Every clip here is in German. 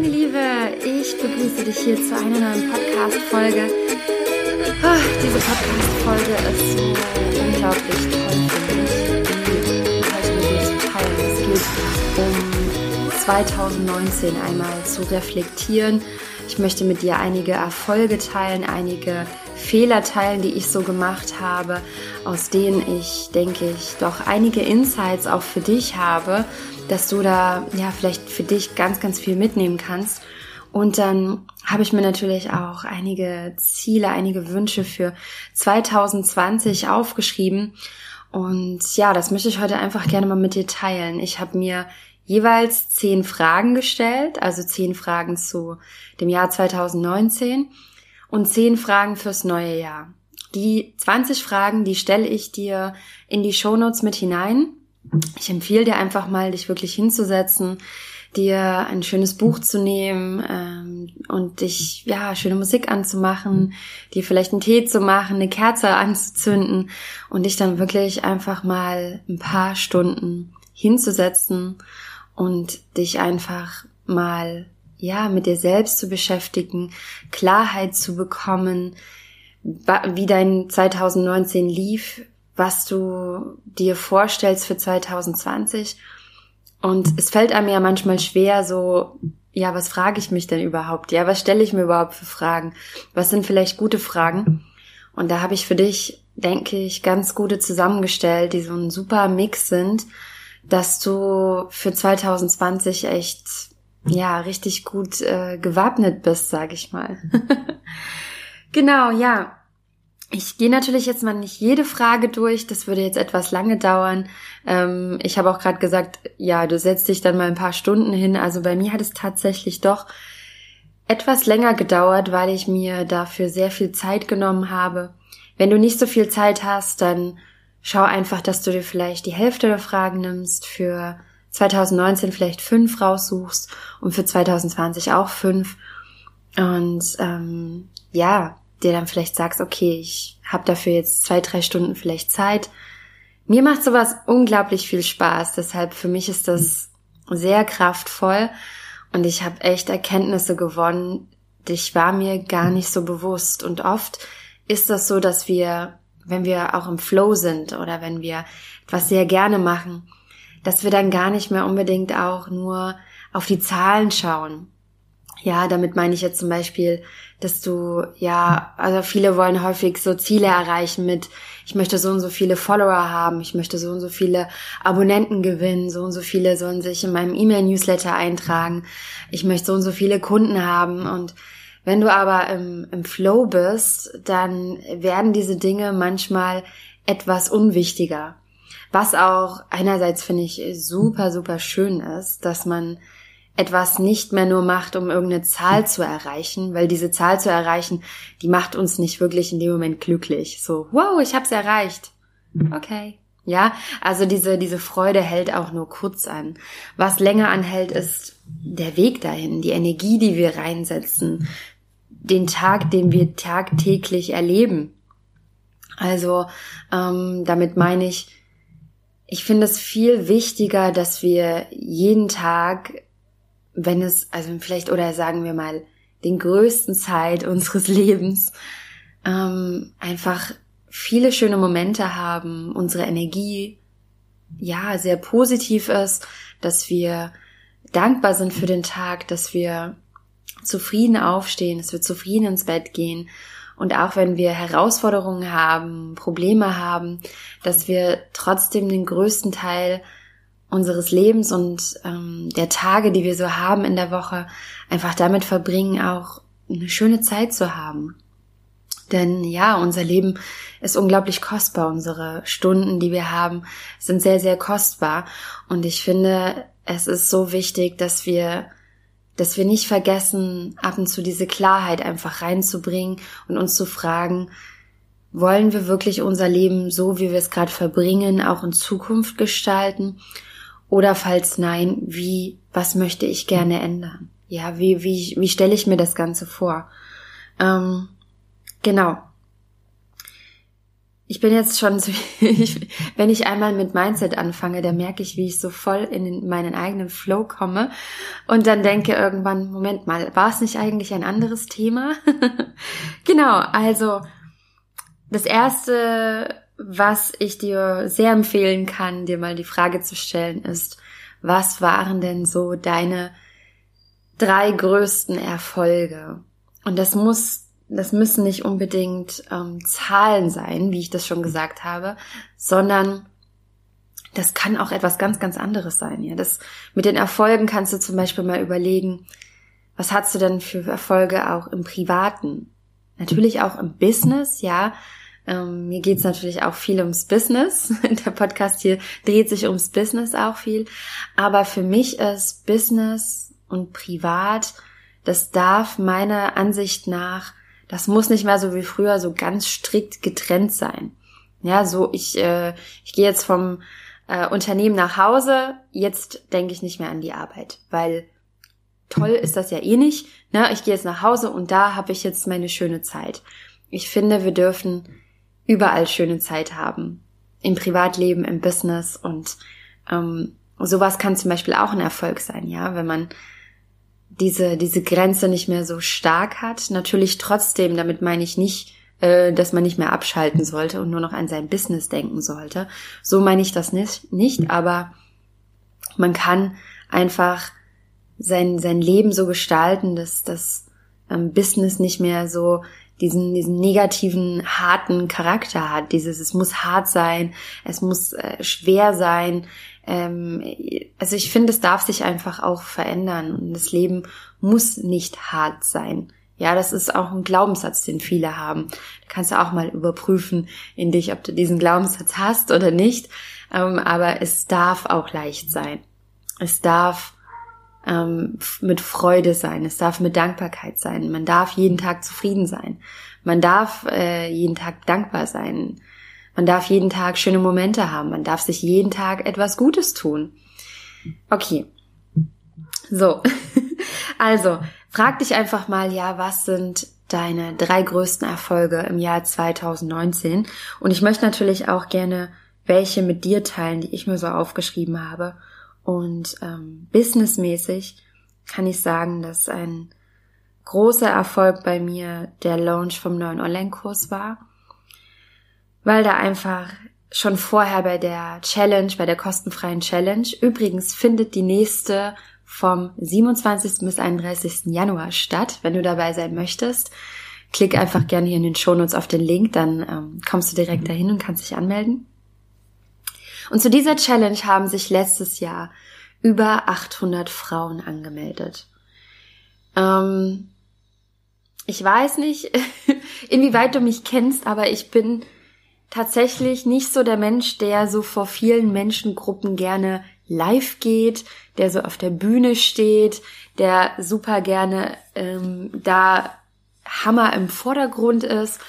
meine Liebe, ich begrüße dich hier zu einer neuen Podcast-Folge. Oh, diese Podcast-Folge ist so unglaublich toll für mich, heute zu teilen. Es geht um 2019 einmal zu reflektieren. Ich möchte mit dir einige Erfolge teilen, einige Fehler teilen, die ich so gemacht habe, aus denen ich, denke ich, doch einige Insights auch für dich habe, dass du da ja vielleicht für dich ganz, ganz viel mitnehmen kannst. Und dann habe ich mir natürlich auch einige Ziele, einige Wünsche für 2020 aufgeschrieben. Und ja, das möchte ich heute einfach gerne mal mit dir teilen. Ich habe mir jeweils zehn Fragen gestellt, also zehn Fragen zu dem Jahr 2019 und zehn Fragen fürs neue Jahr. Die 20 Fragen, die stelle ich dir in die Shownotes mit hinein. Ich empfehle dir einfach mal, dich wirklich hinzusetzen, dir ein schönes Buch zu nehmen ähm, und dich ja schöne Musik anzumachen, dir vielleicht einen Tee zu machen, eine Kerze anzuzünden und dich dann wirklich einfach mal ein paar Stunden hinzusetzen und dich einfach mal ja mit dir selbst zu beschäftigen, Klarheit zu bekommen, wie dein 2019 lief, was du dir vorstellst für 2020. Und es fällt einem ja manchmal schwer, so, ja, was frage ich mich denn überhaupt? Ja, was stelle ich mir überhaupt für Fragen? Was sind vielleicht gute Fragen? Und da habe ich für dich, denke ich, ganz gute zusammengestellt, die so ein super Mix sind, dass du für 2020 echt, ja, richtig gut äh, gewappnet bist, sage ich mal. genau, ja. Ich gehe natürlich jetzt mal nicht jede Frage durch, das würde jetzt etwas lange dauern. Ähm, ich habe auch gerade gesagt, ja, du setzt dich dann mal ein paar Stunden hin. Also bei mir hat es tatsächlich doch etwas länger gedauert, weil ich mir dafür sehr viel Zeit genommen habe. Wenn du nicht so viel Zeit hast, dann schau einfach, dass du dir vielleicht die Hälfte der Fragen nimmst, für 2019 vielleicht fünf raussuchst und für 2020 auch fünf. Und ähm, ja, dir dann vielleicht sagst, okay, ich habe dafür jetzt zwei, drei Stunden vielleicht Zeit. Mir macht sowas unglaublich viel Spaß, deshalb für mich ist das sehr kraftvoll und ich habe echt Erkenntnisse gewonnen, ich war mir gar nicht so bewusst und oft ist das so, dass wir, wenn wir auch im Flow sind oder wenn wir etwas sehr gerne machen, dass wir dann gar nicht mehr unbedingt auch nur auf die Zahlen schauen. Ja, damit meine ich jetzt zum Beispiel, dass du, ja, also viele wollen häufig so Ziele erreichen mit, ich möchte so und so viele Follower haben, ich möchte so und so viele Abonnenten gewinnen, so und so viele sollen sich in meinem E-Mail-Newsletter eintragen, ich möchte so und so viele Kunden haben und wenn du aber im, im Flow bist, dann werden diese Dinge manchmal etwas unwichtiger. Was auch einerseits finde ich super, super schön ist, dass man etwas nicht mehr nur macht, um irgendeine Zahl zu erreichen, weil diese Zahl zu erreichen, die macht uns nicht wirklich in dem Moment glücklich. So, wow, ich hab's erreicht. Okay. Ja, also diese, diese Freude hält auch nur kurz an. Was länger anhält, ist der Weg dahin, die Energie, die wir reinsetzen, den Tag, den wir tagtäglich erleben. Also ähm, damit meine ich, ich finde es viel wichtiger, dass wir jeden Tag wenn es, also vielleicht, oder sagen wir mal, den größten Zeit unseres Lebens, ähm, einfach viele schöne Momente haben, unsere Energie ja sehr positiv ist, dass wir dankbar sind für den Tag, dass wir zufrieden aufstehen, dass wir zufrieden ins Bett gehen und auch wenn wir Herausforderungen haben, Probleme haben, dass wir trotzdem den größten Teil unseres Lebens und ähm, der Tage, die wir so haben in der Woche, einfach damit verbringen, auch eine schöne Zeit zu haben. Denn ja, unser Leben ist unglaublich kostbar. Unsere Stunden, die wir haben, sind sehr, sehr kostbar. Und ich finde, es ist so wichtig, dass wir, dass wir nicht vergessen, ab und zu diese Klarheit einfach reinzubringen und uns zu fragen, wollen wir wirklich unser Leben so, wie wir es gerade verbringen, auch in Zukunft gestalten? Oder falls nein, wie, was möchte ich gerne ändern? Ja, wie, wie, wie stelle ich mir das Ganze vor? Ähm, genau. Ich bin jetzt schon, so, ich, wenn ich einmal mit Mindset anfange, dann merke ich, wie ich so voll in meinen eigenen Flow komme und dann denke irgendwann, Moment mal, war es nicht eigentlich ein anderes Thema? genau, also das erste, was ich dir sehr empfehlen kann, dir mal die Frage zu stellen, ist, was waren denn so deine drei größten Erfolge? Und das muss das müssen nicht unbedingt ähm, Zahlen sein, wie ich das schon gesagt habe, sondern das kann auch etwas ganz, ganz anderes sein. Ja, das mit den Erfolgen kannst du zum Beispiel mal überlegen, was hast du denn für Erfolge auch im Privaten? Natürlich auch im Business, ja. Ähm, mir geht's natürlich auch viel ums Business. Der Podcast hier dreht sich ums Business auch viel. Aber für mich ist Business und Privat, das darf meiner Ansicht nach das muss nicht mehr so wie früher so ganz strikt getrennt sein. Ja, so ich, äh, ich gehe jetzt vom äh, Unternehmen nach Hause, jetzt denke ich nicht mehr an die Arbeit, weil toll ist das ja eh nicht. Ne? Ich gehe jetzt nach Hause und da habe ich jetzt meine schöne Zeit. Ich finde, wir dürfen überall schöne Zeit haben. Im Privatleben, im Business und ähm, sowas kann zum Beispiel auch ein Erfolg sein, ja, wenn man diese, diese Grenze nicht mehr so stark hat. Natürlich trotzdem, damit meine ich nicht, äh, dass man nicht mehr abschalten sollte und nur noch an sein Business denken sollte. So meine ich das nicht, nicht aber man kann einfach sein, sein Leben so gestalten, dass das ähm, Business nicht mehr so diesen, diesen negativen, harten Charakter hat. Dieses, es muss hart sein, es muss äh, schwer sein, ähm, also ich finde, es darf sich einfach auch verändern und das Leben muss nicht hart sein. Ja, das ist auch ein Glaubenssatz, den viele haben. Da kannst du auch mal überprüfen in dich, ob du diesen Glaubenssatz hast oder nicht. Ähm, aber es darf auch leicht sein. Es darf ähm, mit Freude sein. Es darf mit Dankbarkeit sein. Man darf jeden Tag zufrieden sein. Man darf äh, jeden Tag dankbar sein. Man darf jeden Tag schöne Momente haben. Man darf sich jeden Tag etwas Gutes tun. Okay. So. Also, frag dich einfach mal, ja, was sind deine drei größten Erfolge im Jahr 2019? Und ich möchte natürlich auch gerne welche mit dir teilen, die ich mir so aufgeschrieben habe. Und ähm, businessmäßig kann ich sagen, dass ein großer Erfolg bei mir der Launch vom neuen Online-Kurs war weil da einfach schon vorher bei der Challenge, bei der kostenfreien Challenge, übrigens findet die nächste vom 27. bis 31. Januar statt, wenn du dabei sein möchtest. Klick einfach gerne hier in den Shownotes auf den Link, dann ähm, kommst du direkt mhm. dahin und kannst dich anmelden. Und zu dieser Challenge haben sich letztes Jahr über 800 Frauen angemeldet. Ähm, ich weiß nicht, inwieweit du mich kennst, aber ich bin tatsächlich nicht so der Mensch, der so vor vielen Menschengruppen gerne live geht, der so auf der Bühne steht, der super gerne ähm, da Hammer im Vordergrund ist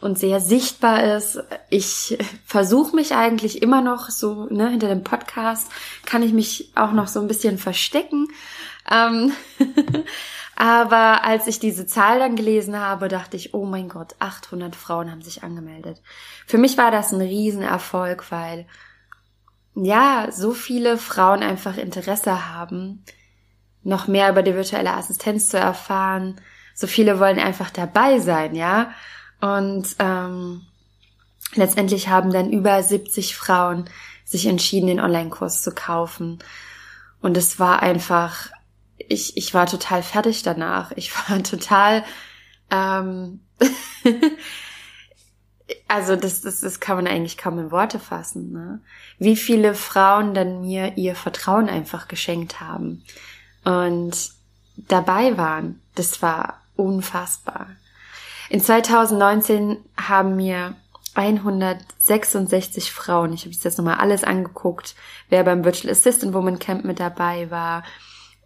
und sehr sichtbar ist. Ich versuche mich eigentlich immer noch so, ne, hinter dem Podcast kann ich mich auch noch so ein bisschen verstecken. Ähm Aber als ich diese Zahl dann gelesen habe, dachte ich, oh mein Gott, 800 Frauen haben sich angemeldet. Für mich war das ein Riesenerfolg, weil ja, so viele Frauen einfach Interesse haben, noch mehr über die virtuelle Assistenz zu erfahren. So viele wollen einfach dabei sein, ja. Und ähm, letztendlich haben dann über 70 Frauen sich entschieden, den Online-Kurs zu kaufen. Und es war einfach ich, ich war total fertig danach. Ich war total, ähm, also das, das, das kann man eigentlich kaum in Worte fassen. Ne? Wie viele Frauen dann mir ihr Vertrauen einfach geschenkt haben und dabei waren. Das war unfassbar. In 2019 haben mir 166 Frauen, ich habe jetzt nochmal alles angeguckt, wer beim Virtual Assistant Woman Camp mit dabei war,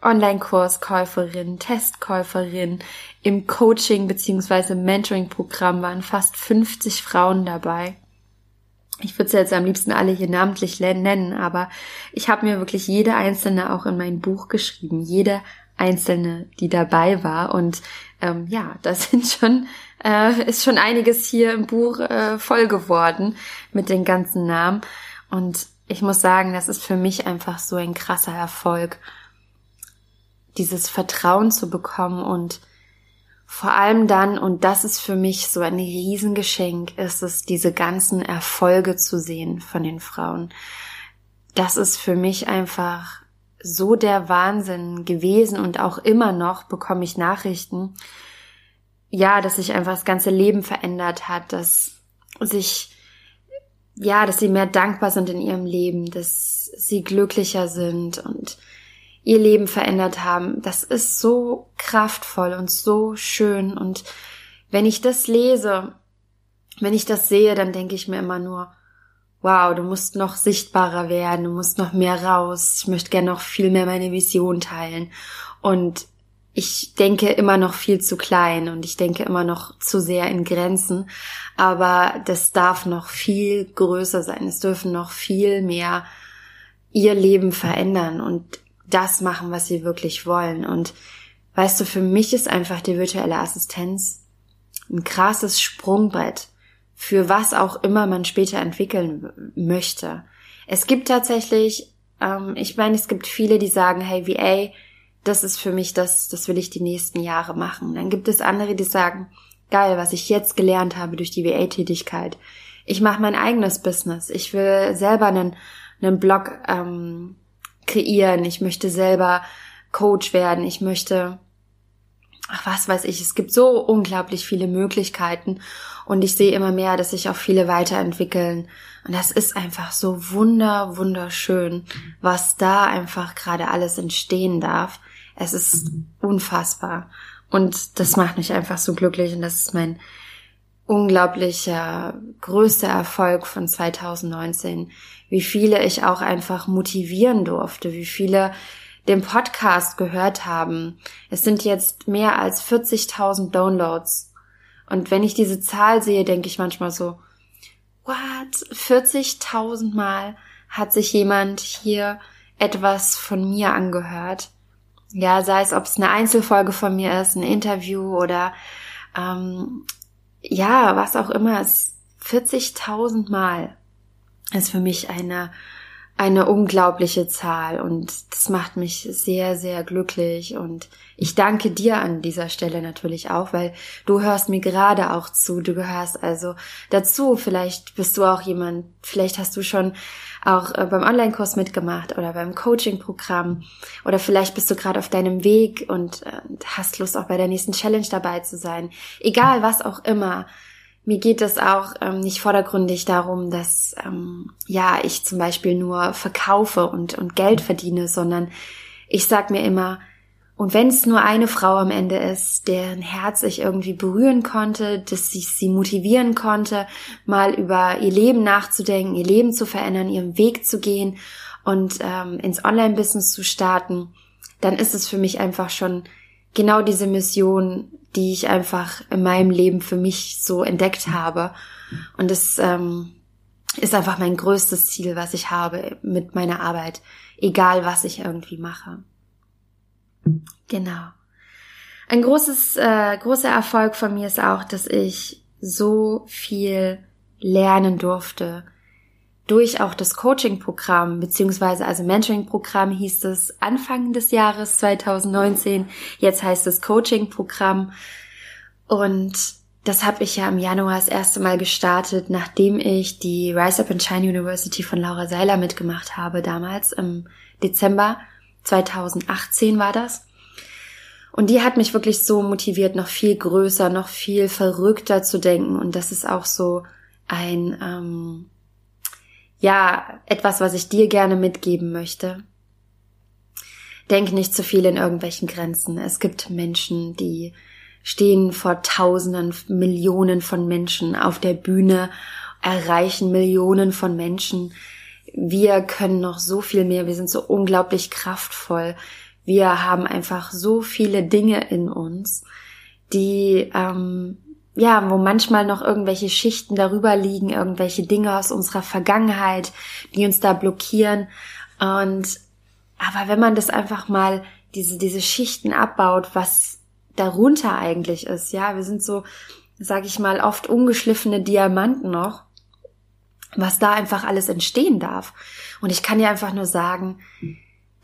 Online-Kurskäuferin, Testkäuferin. Im Coaching bzw. Mentoring-Programm waren fast 50 Frauen dabei. Ich würde sie jetzt am liebsten alle hier namentlich nennen, aber ich habe mir wirklich jede einzelne auch in mein Buch geschrieben. Jede einzelne, die dabei war. Und ähm, ja, das sind schon, äh, ist schon einiges hier im Buch äh, voll geworden mit den ganzen Namen. Und ich muss sagen, das ist für mich einfach so ein krasser Erfolg, dieses Vertrauen zu bekommen und vor allem dann, und das ist für mich so ein Riesengeschenk, ist es, diese ganzen Erfolge zu sehen von den Frauen. Das ist für mich einfach so der Wahnsinn gewesen und auch immer noch bekomme ich Nachrichten, ja, dass sich einfach das ganze Leben verändert hat, dass sich, ja, dass sie mehr dankbar sind in ihrem Leben, dass sie glücklicher sind und ihr Leben verändert haben. Das ist so kraftvoll und so schön. Und wenn ich das lese, wenn ich das sehe, dann denke ich mir immer nur, wow, du musst noch sichtbarer werden, du musst noch mehr raus, ich möchte gerne noch viel mehr meine Vision teilen. Und ich denke immer noch viel zu klein und ich denke immer noch zu sehr in Grenzen, aber das darf noch viel größer sein. Es dürfen noch viel mehr ihr Leben verändern und das machen, was sie wirklich wollen. Und weißt du, für mich ist einfach die virtuelle Assistenz ein krasses Sprungbrett für was auch immer man später entwickeln möchte. Es gibt tatsächlich, ähm, ich meine, es gibt viele, die sagen, hey, VA, das ist für mich das, das will ich die nächsten Jahre machen. Dann gibt es andere, die sagen, geil, was ich jetzt gelernt habe durch die VA-Tätigkeit. Ich mache mein eigenes Business. Ich will selber einen, einen Blog ähm, kreieren, ich möchte selber Coach werden, ich möchte, ach was weiß ich, es gibt so unglaublich viele Möglichkeiten und ich sehe immer mehr, dass sich auch viele weiterentwickeln und das ist einfach so wunder, wunderschön, was da einfach gerade alles entstehen darf. Es ist unfassbar und das macht mich einfach so glücklich und das ist mein unglaublicher größter Erfolg von 2019, wie viele ich auch einfach motivieren durfte, wie viele den Podcast gehört haben. Es sind jetzt mehr als 40.000 Downloads. Und wenn ich diese Zahl sehe, denke ich manchmal so, what? 40.000 Mal hat sich jemand hier etwas von mir angehört. Ja, sei es, ob es eine Einzelfolge von mir ist, ein Interview oder ähm, ja, was auch immer, es 40.000 Mal ist für mich eine eine unglaubliche Zahl und das macht mich sehr, sehr glücklich und ich danke dir an dieser Stelle natürlich auch, weil du hörst mir gerade auch zu, du gehörst also dazu, vielleicht bist du auch jemand, vielleicht hast du schon auch äh, beim Online-Kurs mitgemacht oder beim Coaching-Programm oder vielleicht bist du gerade auf deinem Weg und äh, hast Lust auch bei der nächsten Challenge dabei zu sein. Egal was auch immer. Mir geht es auch ähm, nicht vordergründig darum, dass ähm, ja ich zum Beispiel nur verkaufe und, und Geld verdiene, sondern ich sag mir immer, und wenn es nur eine Frau am Ende ist, deren Herz ich irgendwie berühren konnte, dass ich sie motivieren konnte, mal über ihr Leben nachzudenken, ihr Leben zu verändern, ihren Weg zu gehen und ähm, ins Online-Business zu starten, dann ist es für mich einfach schon genau diese Mission, die ich einfach in meinem Leben für mich so entdeckt habe. Und es ähm, ist einfach mein größtes Ziel, was ich habe mit meiner Arbeit, egal was ich irgendwie mache. Genau. Ein großes, äh, großer Erfolg von mir ist auch, dass ich so viel lernen durfte durch auch das Coaching-Programm, beziehungsweise also Mentoring-Programm hieß es Anfang des Jahres 2019, jetzt heißt es Coaching-Programm und das habe ich ja im Januar das erste Mal gestartet, nachdem ich die Rise Up and Shine University von Laura Seiler mitgemacht habe, damals im Dezember 2018 war das. Und die hat mich wirklich so motiviert, noch viel größer, noch viel verrückter zu denken. Und das ist auch so ein, ähm, ja, etwas, was ich dir gerne mitgeben möchte. Denk nicht zu viel in irgendwelchen Grenzen. Es gibt Menschen, die stehen vor Tausenden, Millionen von Menschen auf der Bühne, erreichen Millionen von Menschen wir können noch so viel mehr, wir sind so unglaublich kraftvoll, wir haben einfach so viele Dinge in uns, die ähm, ja, wo manchmal noch irgendwelche Schichten darüber liegen, irgendwelche Dinge aus unserer Vergangenheit, die uns da blockieren. Und aber wenn man das einfach mal diese, diese Schichten abbaut, was darunter eigentlich ist. Ja, wir sind so, sag ich mal, oft ungeschliffene Diamanten noch, was da einfach alles entstehen darf. Und ich kann dir einfach nur sagen,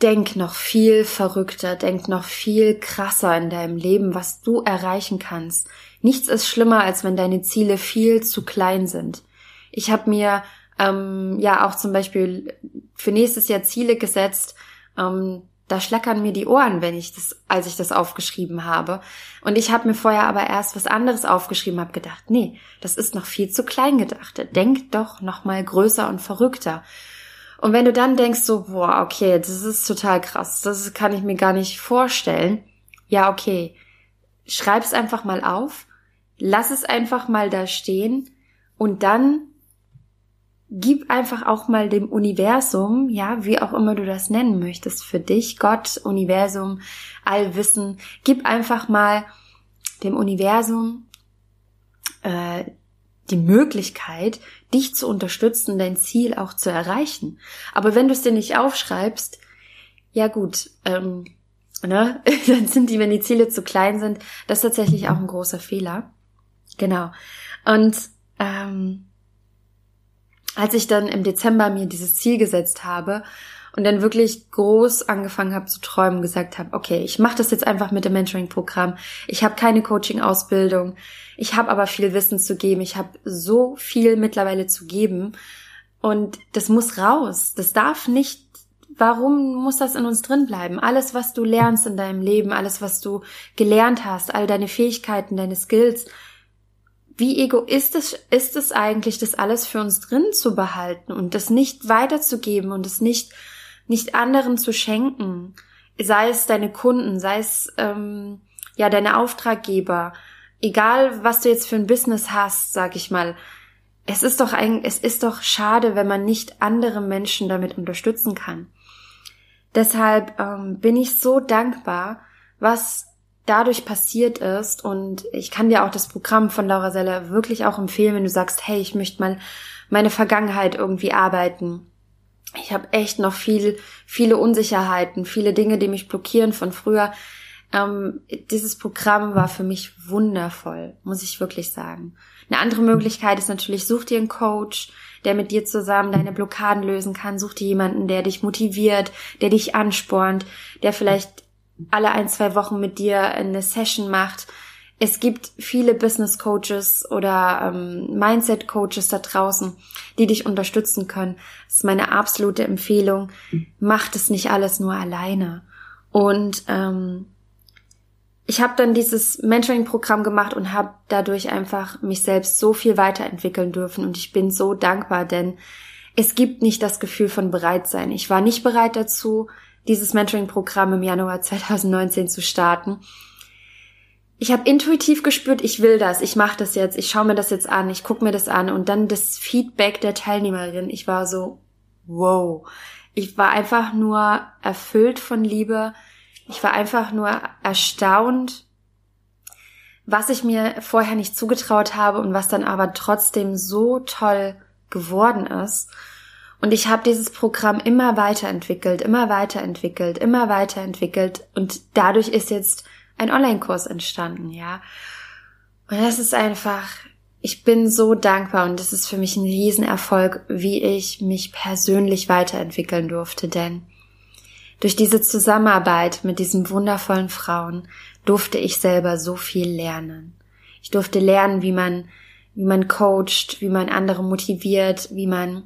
denk noch viel verrückter, denk noch viel krasser in deinem Leben, was du erreichen kannst. Nichts ist schlimmer, als wenn deine Ziele viel zu klein sind. Ich habe mir ähm, ja auch zum Beispiel für nächstes Jahr Ziele gesetzt. Ähm, da schlackern mir die Ohren, wenn ich das, als ich das aufgeschrieben habe. Und ich habe mir vorher aber erst was anderes aufgeschrieben, habe gedacht, nee, das ist noch viel zu klein gedacht. Denk doch noch mal größer und verrückter. Und wenn du dann denkst so, boah, okay, das ist total krass, das kann ich mir gar nicht vorstellen. Ja, okay, schreib's einfach mal auf, lass es einfach mal da stehen und dann gib einfach auch mal dem Universum, ja, wie auch immer du das nennen möchtest, für dich, Gott, Universum, Allwissen, gib einfach mal dem Universum äh, die Möglichkeit, dich zu unterstützen, dein Ziel auch zu erreichen. Aber wenn du es dir nicht aufschreibst, ja gut, ähm, ne, dann sind die, wenn die Ziele zu klein sind, das ist tatsächlich auch ein großer Fehler. Genau. Und ähm, als ich dann im Dezember mir dieses Ziel gesetzt habe und dann wirklich groß angefangen habe zu träumen, gesagt habe, okay, ich mache das jetzt einfach mit dem Mentoring-Programm. Ich habe keine Coaching-Ausbildung, ich habe aber viel Wissen zu geben. Ich habe so viel mittlerweile zu geben und das muss raus. Das darf nicht. Warum muss das in uns drin bleiben? Alles, was du lernst in deinem Leben, alles, was du gelernt hast, all deine Fähigkeiten, deine Skills, wie egoistisch ist es eigentlich, das alles für uns drin zu behalten und das nicht weiterzugeben und es nicht, nicht anderen zu schenken? Sei es deine Kunden, sei es, ähm, ja, deine Auftraggeber, egal was du jetzt für ein Business hast, sag ich mal, es ist doch ein, es ist doch schade, wenn man nicht andere Menschen damit unterstützen kann. Deshalb ähm, bin ich so dankbar, was dadurch passiert ist und ich kann dir auch das Programm von Laura Seller wirklich auch empfehlen, wenn du sagst, hey, ich möchte mal meine Vergangenheit irgendwie arbeiten. Ich habe echt noch viel, viele Unsicherheiten, viele Dinge, die mich blockieren von früher. Ähm, dieses Programm war für mich wundervoll, muss ich wirklich sagen. Eine andere Möglichkeit ist natürlich, such dir einen Coach, der mit dir zusammen deine Blockaden lösen kann. Such dir jemanden, der dich motiviert, der dich anspornt, der vielleicht alle ein, zwei Wochen mit dir eine Session macht. Es gibt viele Business Coaches oder ähm, Mindset Coaches da draußen, die dich unterstützen können. Das ist meine absolute Empfehlung. Macht es nicht alles nur alleine. Und ähm, ich habe dann dieses Mentoring-Programm gemacht und habe dadurch einfach mich selbst so viel weiterentwickeln dürfen. Und ich bin so dankbar, denn es gibt nicht das Gefühl von Bereitsein. Ich war nicht bereit dazu dieses Mentoring-Programm im Januar 2019 zu starten. Ich habe intuitiv gespürt, ich will das, ich mache das jetzt, ich schaue mir das jetzt an, ich gucke mir das an und dann das Feedback der Teilnehmerin. Ich war so, wow. Ich war einfach nur erfüllt von Liebe. Ich war einfach nur erstaunt, was ich mir vorher nicht zugetraut habe und was dann aber trotzdem so toll geworden ist. Und ich habe dieses Programm immer weiterentwickelt, immer weiterentwickelt, immer weiterentwickelt und dadurch ist jetzt ein Online-Kurs entstanden, ja. Und das ist einfach, ich bin so dankbar und das ist für mich ein Riesenerfolg, wie ich mich persönlich weiterentwickeln durfte, denn durch diese Zusammenarbeit mit diesen wundervollen Frauen durfte ich selber so viel lernen. Ich durfte lernen, wie man, wie man coacht, wie man andere motiviert, wie man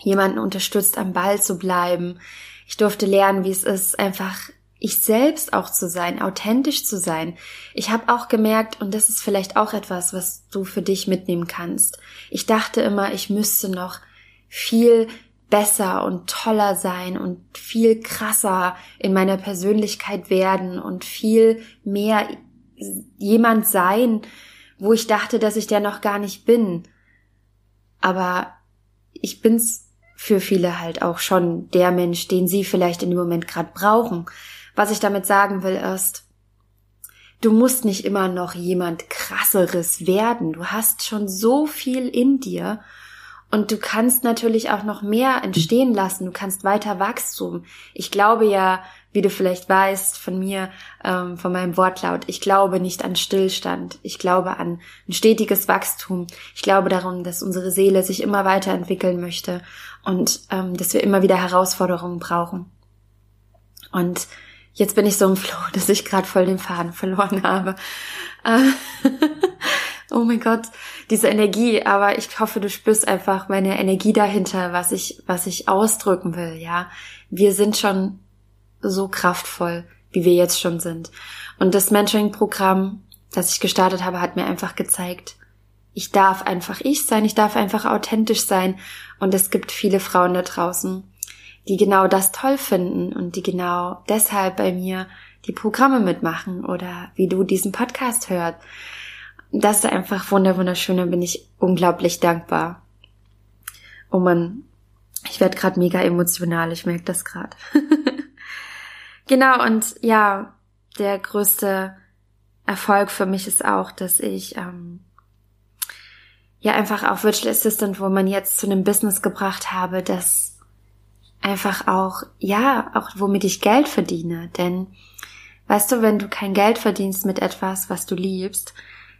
jemanden unterstützt, am Ball zu bleiben. Ich durfte lernen, wie es ist, einfach ich selbst auch zu sein, authentisch zu sein. Ich habe auch gemerkt, und das ist vielleicht auch etwas, was du für dich mitnehmen kannst. Ich dachte immer, ich müsste noch viel besser und toller sein und viel krasser in meiner Persönlichkeit werden und viel mehr jemand sein, wo ich dachte, dass ich der noch gar nicht bin. Aber ich bin's für viele halt auch schon der Mensch, den sie vielleicht in dem Moment gerade brauchen. Was ich damit sagen will ist, du musst nicht immer noch jemand krasseres werden. Du hast schon so viel in dir Und du kannst natürlich auch noch mehr entstehen lassen. Du kannst weiter Wachstum. Ich glaube ja, wie du vielleicht weißt von mir, ähm, von meinem Wortlaut, ich glaube nicht an Stillstand. Ich glaube an ein stetiges Wachstum. Ich glaube darum, dass unsere Seele sich immer weiterentwickeln möchte und ähm, dass wir immer wieder Herausforderungen brauchen. Und jetzt bin ich so im Flow, dass ich gerade voll den Faden verloren habe. Äh, oh mein Gott, diese Energie, aber ich hoffe, du spürst einfach meine Energie dahinter, was ich, was ich ausdrücken will, ja. Wir sind schon so kraftvoll, wie wir jetzt schon sind. Und das Mentoring-Programm, das ich gestartet habe, hat mir einfach gezeigt, ich darf einfach ich sein, ich darf einfach authentisch sein. Und es gibt viele Frauen da draußen, die genau das toll finden und die genau deshalb bei mir die Programme mitmachen oder wie du diesen Podcast hörst das ist einfach wunderschön, da bin ich unglaublich dankbar. Oh man, ich werde gerade mega emotional, ich merke das gerade. genau, und ja, der größte Erfolg für mich ist auch, dass ich ähm, ja einfach auch Virtual Assistant, wo man jetzt zu einem Business gebracht habe, das einfach auch, ja, auch womit ich Geld verdiene. Denn weißt du, wenn du kein Geld verdienst mit etwas, was du liebst,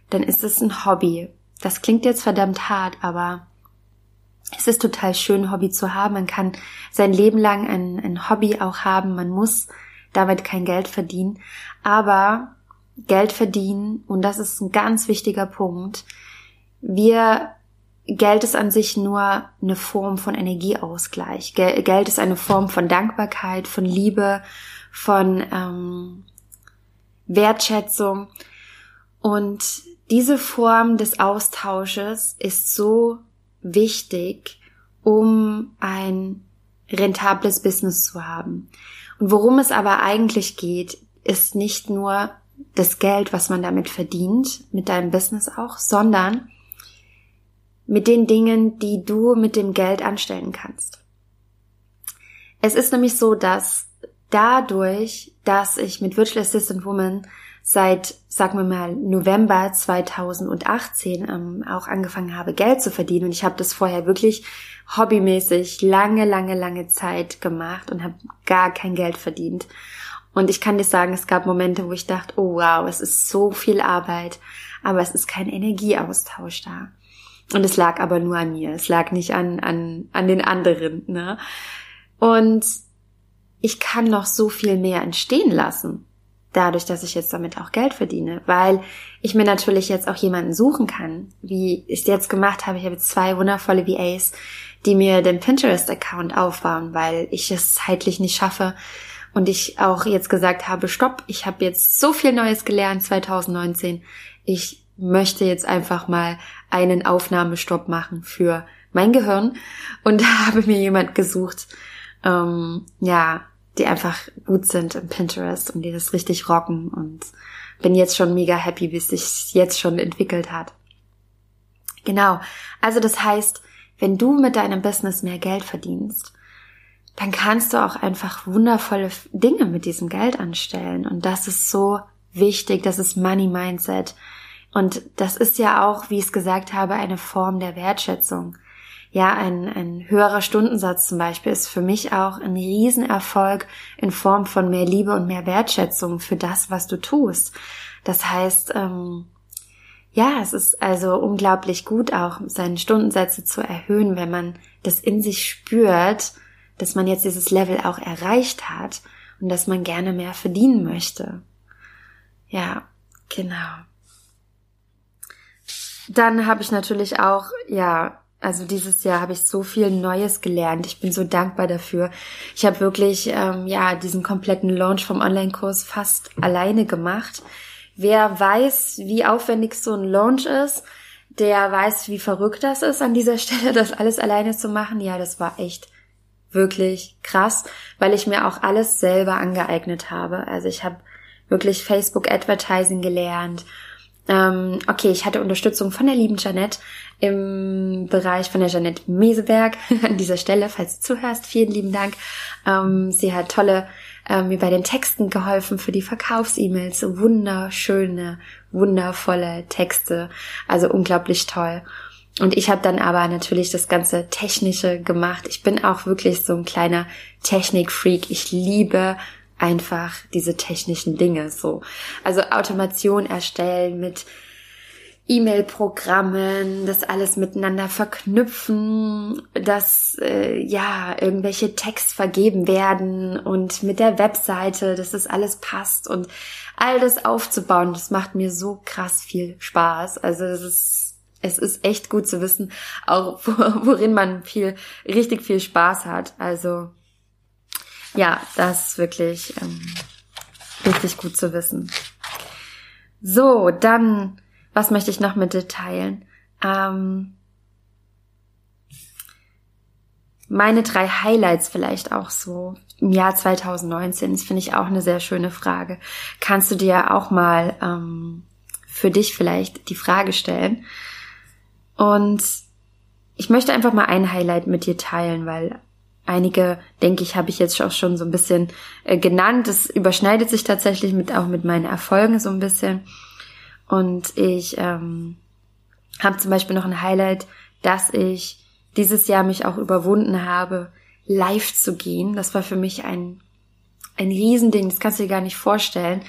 dann ist es ein Hobby. Das klingt jetzt verdammt hart, aber es ist total schön, Hobby zu haben. Man kann sein Leben lang ein, ein Hobby auch haben. Man muss damit kein Geld verdienen. Aber Geld verdienen, und das ist ein ganz wichtiger Punkt, wir Geld ist an sich nur eine Form von Energieausgleich. Geld ist eine Form von Dankbarkeit, von Liebe, von ähm, Wertschätzung. Und diese Form des Austausches ist so wichtig, um ein rentables Business zu haben. Und worum es aber eigentlich geht, ist nicht nur das Geld, was man damit verdient, mit deinem Business auch, sondern mit den Dingen, die du mit dem Geld anstellen kannst. Es ist nämlich so, dass dadurch, dass ich mit Virtual Assistant Woman seit, sagen wir mal, November 2018 ähm, auch angefangen habe, Geld zu verdienen. Und ich habe das vorher wirklich hobbymäßig lange, lange, lange Zeit gemacht und habe gar kein Geld verdient. Und ich kann dir sagen, es gab Momente, wo ich dachte, oh wow, es ist so viel Arbeit, aber es ist kein Energieaustausch da. Und es lag aber nur an mir, es lag nicht an, an, an den anderen. Ne? Und ich kann noch so viel mehr entstehen lassen dadurch, dass ich jetzt damit auch Geld verdiene, weil ich mir natürlich jetzt auch jemanden suchen kann, wie ich es jetzt gemacht habe. Ich habe jetzt zwei wundervolle VAs, die mir den Pinterest-Account aufbauen, weil ich es zeitlich nicht schaffe und ich auch jetzt gesagt habe, stopp, ich habe jetzt so viel Neues gelernt 2019. Ich möchte jetzt einfach mal einen Aufnahmestopp machen für mein Gehirn und habe mir jemand gesucht, ähm, ja, die einfach gut sind im Pinterest und die das richtig rocken und bin jetzt schon mega happy, wie es sich jetzt schon entwickelt hat. Genau. Also das heißt, wenn du mit deinem Business mehr Geld verdienst, dann kannst du auch einfach wundervolle Dinge mit diesem Geld anstellen. Und das ist so wichtig. Das ist Money Mindset. Und das ist ja auch, wie ich es gesagt habe, eine Form der Wertschätzung ja, ein, ein höherer Stundensatz zum Beispiel ist für mich auch ein Riesenerfolg in Form von mehr Liebe und mehr Wertschätzung für das, was du tust. Das heißt, ähm, ja, es ist also unglaublich gut auch, seine Stundensätze zu erhöhen, wenn man das in sich spürt, dass man jetzt dieses Level auch erreicht hat und dass man gerne mehr verdienen möchte. Ja, genau. Dann habe ich natürlich auch, ja, also dieses Jahr habe ich so viel Neues gelernt. Ich bin so dankbar dafür. Ich habe wirklich ähm, ja diesen kompletten Launch vom Online-Kurs fast alleine gemacht. Wer weiß, wie aufwendig so ein Launch ist, der weiß, wie verrückt das ist, an dieser Stelle das alles alleine zu machen. Ja, das war echt wirklich krass, weil ich mir auch alles selber angeeignet habe. Also ich habe wirklich Facebook Advertising gelernt ähm, okay, ich hatte Unterstützung von der lieben Janette im Bereich von der Janette Meseberg an dieser Stelle, falls du zuhörst. Vielen lieben Dank. Ähm, sie hat tolle ähm, mir bei den Texten geholfen für die Verkaufs-E-Mails. Wunderschöne, wundervolle Texte. Also unglaublich toll. Und ich habe dann aber natürlich das ganze Technische gemacht. Ich bin auch wirklich so ein kleiner Technikfreak. Ich liebe einfach diese technischen Dinge so. Also Automation erstellen mit E-Mail-Programmen, das alles miteinander verknüpfen, dass äh, ja irgendwelche Text vergeben werden und mit der Webseite, dass das alles passt und all das aufzubauen, das macht mir so krass viel Spaß. Also das ist es ist echt gut zu wissen, auch worin man viel, richtig viel Spaß hat. Also ja, das ist wirklich ähm, richtig gut zu wissen. So, dann, was möchte ich noch mit dir teilen? Ähm, meine drei Highlights vielleicht auch so im Jahr 2019. Das finde ich auch eine sehr schöne Frage. Kannst du dir auch mal ähm, für dich vielleicht die Frage stellen? Und ich möchte einfach mal ein Highlight mit dir teilen, weil einige, denke ich, habe ich jetzt auch schon so ein bisschen äh, genannt. Es überschneidet sich tatsächlich mit auch mit meinen Erfolgen so ein bisschen. Und ich ähm, habe zum Beispiel noch ein Highlight, dass ich dieses Jahr mich auch überwunden habe, live zu gehen. Das war für mich ein ein Riesending. Das kannst du dir gar nicht vorstellen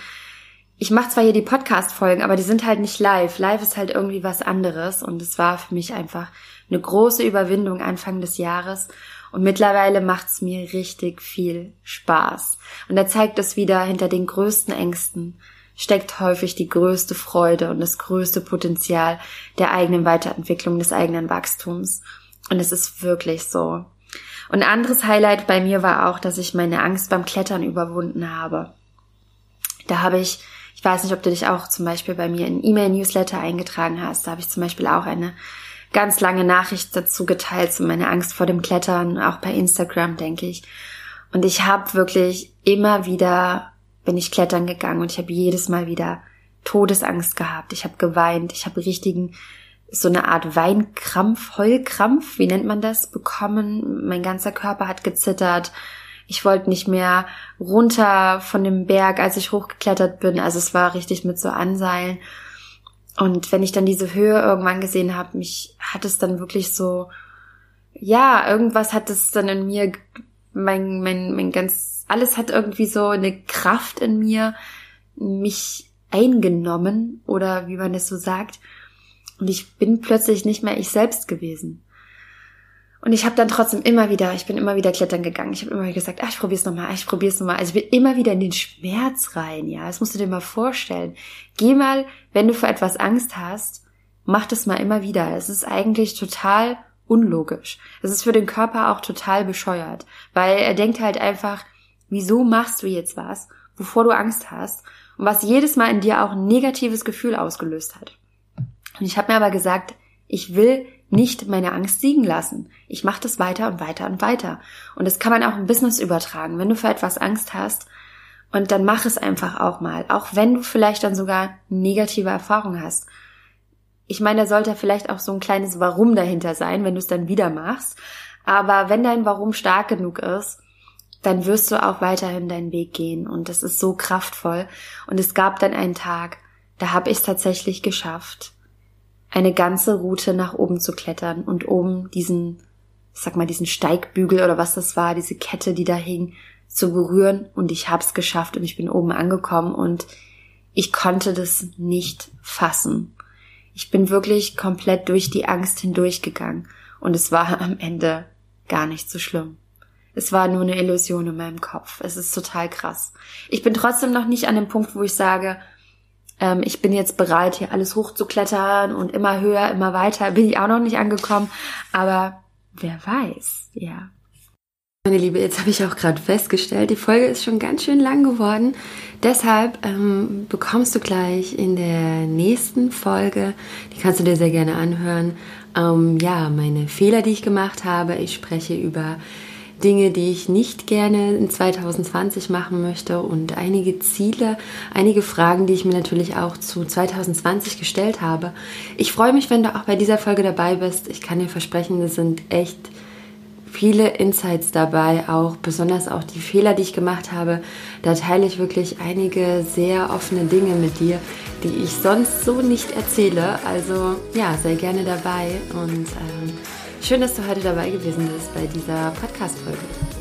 ich mache zwar hier die Podcast-Folgen, aber die sind halt nicht live. Live ist halt irgendwie was anderes und es war für mich einfach eine große Überwindung Anfang des Jahres und mittlerweile macht's mir richtig viel Spaß. Und da zeigt es wieder, hinter den größten Ängsten steckt häufig die größte Freude und das größte Potenzial der eigenen Weiterentwicklung, des eigenen Wachstums. Und es ist wirklich so. Und ein anderes Highlight bei mir war auch, dass ich meine Angst beim Klettern überwunden habe. Da habe ich ich weiß nicht, ob du dich auch zum Beispiel bei mir in E-Mail-Newsletter eingetragen hast. Da habe ich zum Beispiel auch eine ganz lange Nachricht dazu geteilt, zu meiner Angst vor dem Klettern, auch bei Instagram, denke ich. Und ich habe wirklich immer wieder, bin ich klettern gegangen und ich habe jedes Mal wieder Todesangst gehabt. Ich habe geweint, ich habe richtigen, so eine Art Weinkrampf, Heulkrampf, wie nennt man das, bekommen. Mein ganzer Körper hat gezittert ich wollte nicht mehr runter von dem Berg, als ich hochgeklettert bin. Also es war richtig mit so Anseilen. Und wenn ich dann diese Höhe irgendwann gesehen habe, mich hat es dann wirklich so, ja, irgendwas hat es dann in mir, mein, mein, mein ganz, alles hat irgendwie so eine Kraft in mir, mich eingenommen oder wie man das so sagt. Und ich bin plötzlich nicht mehr ich selbst gewesen. Und ich habe dann trotzdem immer wieder, ich bin immer wieder klettern gegangen. Ich habe immer wieder gesagt, ach, ich probier's nochmal, ich probier's nochmal. Also ich bin immer wieder in den Schmerz rein, ja. Das musst du dir mal vorstellen. Geh mal, wenn du vor etwas Angst hast, mach das mal immer wieder. Es ist eigentlich total unlogisch. Es ist für den Körper auch total bescheuert, weil er denkt halt einfach, wieso machst du jetzt was, wovor du Angst hast und was jedes Mal in dir auch ein negatives Gefühl ausgelöst hat. Und ich habe mir aber gesagt, ich will nicht meine Angst siegen lassen. Ich mache das weiter und weiter und weiter. Und das kann man auch im Business übertragen. Wenn du für etwas Angst hast, und dann mach es einfach auch mal, auch wenn du vielleicht dann sogar negative Erfahrungen hast. Ich meine, da sollte vielleicht auch so ein kleines Warum dahinter sein, wenn du es dann wieder machst. Aber wenn dein Warum stark genug ist, dann wirst du auch weiterhin deinen Weg gehen. Und das ist so kraftvoll. Und es gab dann einen Tag, da habe ich es tatsächlich geschafft eine ganze Route nach oben zu klettern und oben diesen, ich sag mal, diesen Steigbügel oder was das war, diese Kette, die da hing, zu berühren und ich hab's geschafft und ich bin oben angekommen und ich konnte das nicht fassen. Ich bin wirklich komplett durch die Angst hindurchgegangen und es war am Ende gar nicht so schlimm. Es war nur eine Illusion in meinem Kopf. Es ist total krass. Ich bin trotzdem noch nicht an dem Punkt, wo ich sage, ähm, ich bin jetzt bereit, hier alles hochzuklettern und immer höher, immer weiter. Bin ich auch noch nicht angekommen, aber wer weiß, ja. Meine Liebe, jetzt habe ich auch gerade festgestellt, die Folge ist schon ganz schön lang geworden. Deshalb ähm, bekommst du gleich in der nächsten Folge, die kannst du dir sehr gerne anhören, ähm, ja, meine Fehler, die ich gemacht habe. Ich spreche über Dinge, die ich nicht gerne in 2020 machen möchte und einige Ziele, einige Fragen, die ich mir natürlich auch zu 2020 gestellt habe. Ich freue mich, wenn du auch bei dieser Folge dabei bist. Ich kann dir versprechen, es sind echt viele Insights dabei, auch besonders auch die Fehler, die ich gemacht habe. Da teile ich wirklich einige sehr offene Dinge mit dir, die ich sonst so nicht erzähle. Also ja, sei gerne dabei und ähm, Schön, dass du heute dabei gewesen bist bei dieser Podcast-Folge.